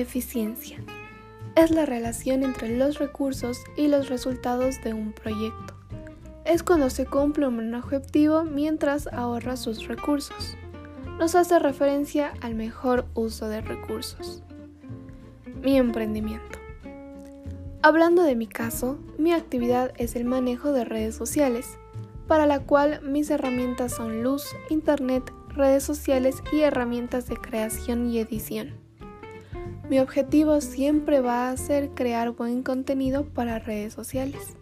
Eficiencia. Es la relación entre los recursos y los resultados de un proyecto. Es cuando se cumple un objetivo mientras ahorra sus recursos. Nos hace referencia al mejor uso de recursos. Mi emprendimiento. Hablando de mi caso, mi actividad es el manejo de redes sociales, para la cual mis herramientas son luz, internet, redes sociales y herramientas de creación y edición. Mi objetivo siempre va a ser crear buen contenido para redes sociales.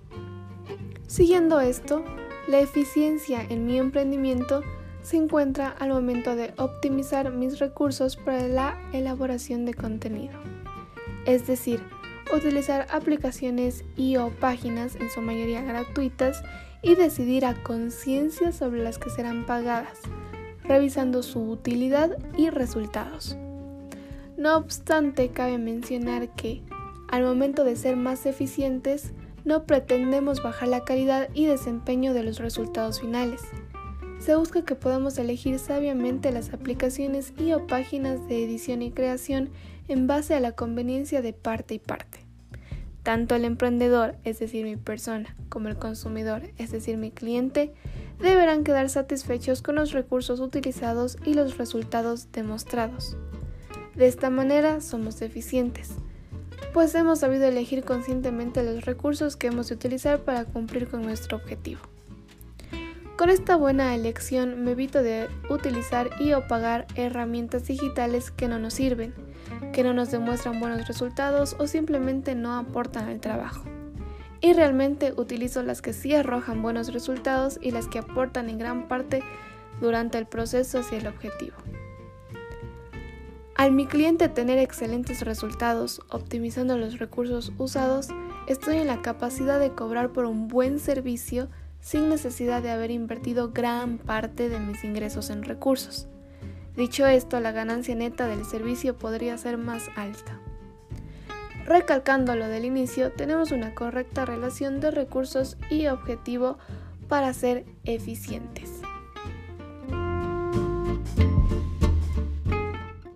Siguiendo esto, la eficiencia en mi emprendimiento se encuentra al momento de optimizar mis recursos para la elaboración de contenido. Es decir, utilizar aplicaciones y o páginas en su mayoría gratuitas y decidir a conciencia sobre las que serán pagadas, revisando su utilidad y resultados. No obstante, cabe mencionar que, al momento de ser más eficientes, no pretendemos bajar la calidad y desempeño de los resultados finales. Se busca que podamos elegir sabiamente las aplicaciones y o páginas de edición y creación en base a la conveniencia de parte y parte. Tanto el emprendedor, es decir, mi persona, como el consumidor, es decir, mi cliente, deberán quedar satisfechos con los recursos utilizados y los resultados demostrados. De esta manera somos eficientes, pues hemos sabido elegir conscientemente los recursos que hemos de utilizar para cumplir con nuestro objetivo. Con esta buena elección me evito de utilizar y o pagar herramientas digitales que no nos sirven, que no nos demuestran buenos resultados o simplemente no aportan al trabajo y realmente utilizo las que sí arrojan buenos resultados y las que aportan en gran parte durante el proceso hacia el objetivo. Al mi cliente tener excelentes resultados optimizando los recursos usados, estoy en la capacidad de cobrar por un buen servicio sin necesidad de haber invertido gran parte de mis ingresos en recursos. Dicho esto, la ganancia neta del servicio podría ser más alta. Recalcando lo del inicio, tenemos una correcta relación de recursos y objetivo para ser eficientes.